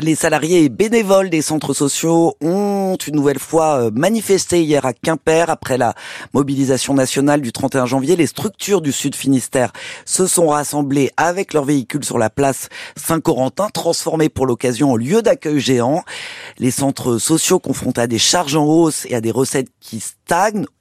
Les salariés et bénévoles des centres sociaux ont une nouvelle fois euh, manifesté hier à Quimper après la mobilisation nationale du 31 janvier. Les structures du Sud Finistère se sont rassemblées avec leurs véhicules sur la place Saint-Corentin, transformée pour l'occasion en lieu d'accueil géant. Les centres sociaux confrontés à des charges en hausse et à des recettes qui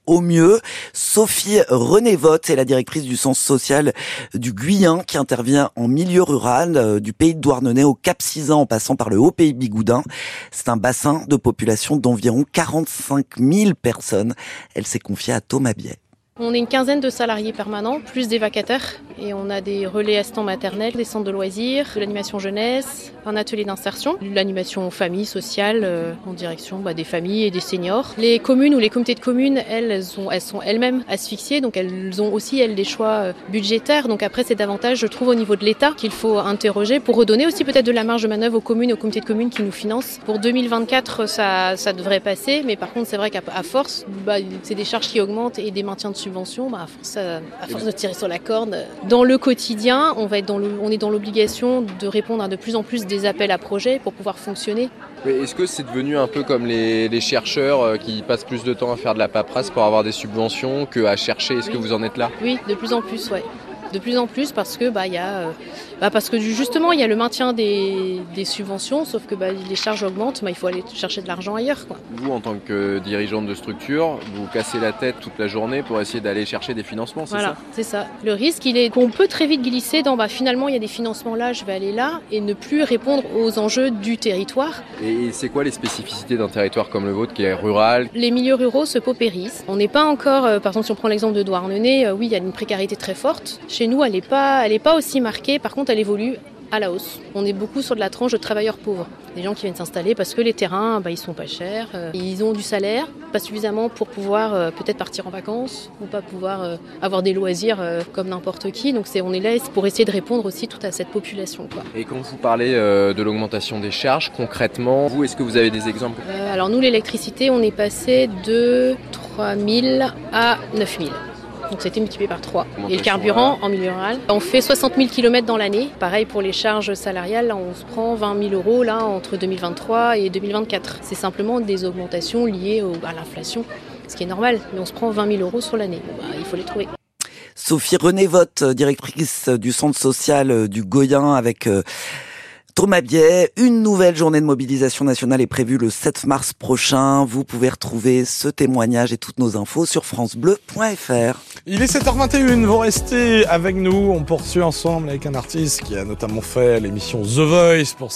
au mieux. Sophie René-Votte est la directrice du centre social du Guyen qui intervient en milieu rural euh, du pays de Douarnenez au Cap Sizan en passant par le Haut-Pays Bigoudin. C'est un bassin de population d'environ 45 000 personnes. Elle s'est confiée à Thomas Biet. On est une quinzaine de salariés permanents, plus des vacataires, et on a des relais assistants maternels, des centres de loisirs, de l'animation jeunesse, un atelier d'insertion, l'animation famille, sociale, euh, en direction bah, des familles et des seniors. Les communes ou les comités de communes, elles, elles, sont, elles sont elles-mêmes asphyxiées, donc elles ont aussi elles des choix euh, budgétaires. Donc après, c'est davantage, je trouve, au niveau de l'État qu'il faut interroger pour redonner aussi peut-être de la marge de manœuvre aux communes aux comités de communes qui nous financent. Pour 2024, ça, devrait passer, mais par contre, c'est vrai qu'à force, bah, c'est des charges qui augmentent et des maintiens de subventions, bah, à, force, à force de tirer sur la corde. Dans le quotidien, on, va être dans le, on est dans l'obligation de répondre à de plus en plus des appels à projets pour pouvoir fonctionner. Est-ce que c'est devenu un peu comme les, les, chercheurs qui passent plus de temps à faire de la paperasse pour avoir des subventions qu'à chercher? Est-ce oui. que vous en êtes là? Oui, de plus en plus, ouais de plus en plus parce que bah il y a bah, parce que justement il y a le maintien des, des subventions sauf que bah, les charges augmentent bah, il faut aller chercher de l'argent ailleurs quoi. Vous en tant que dirigeante de structure vous cassez la tête toute la journée pour essayer d'aller chercher des financements c'est voilà, ça? c'est ça. Le risque il est qu'on peut très vite glisser dans bah, finalement il y a des financements là je vais aller là et ne plus répondre aux enjeux du territoire. Et c'est quoi les spécificités d'un territoire comme le vôtre qui est rural? Les milieux ruraux se paupérisent. On n'est pas encore euh, par exemple si on prend l'exemple de Douarnenez euh, oui il y a une précarité très forte chez nous, elle n'est pas, elle est pas aussi marquée. Par contre, elle évolue à la hausse. On est beaucoup sur de la tranche de travailleurs pauvres. Des gens qui viennent s'installer parce que les terrains, bah, ils sont pas chers. Euh, ils ont du salaire, pas suffisamment pour pouvoir euh, peut-être partir en vacances ou pas pouvoir euh, avoir des loisirs comme n'importe qui. Donc c'est, on est là pour essayer de répondre aussi toute à cette population. Quoi. Et quand vous parlez de l'augmentation des charges, concrètement, vous, est-ce que vous avez des exemples? Alors nous, l'électricité, on est passé de 3000 à 9000. Donc c'était multiplié par 3. Et le carburant en milieu rural. On fait 60 000 km dans l'année. Pareil pour les charges salariales, là, on se prend 20 000 euros là, entre 2023 et 2024. C'est simplement des augmentations liées au, à l'inflation, ce qui est normal. Mais on se prend 20 000 euros sur l'année. Bon, bah, il faut les trouver. Sophie René Votte, directrice du centre social du Goyen avec... Euh Une nouvelle journée de mobilisation nationale est prévue le 7 mars prochain. Vous pouvez retrouver ce témoignage et toutes nos infos sur francebleu.fr. Il est 7h21, vous restez avec nous. On poursuit ensemble avec un artiste qui a notamment fait l'émission The Voice pour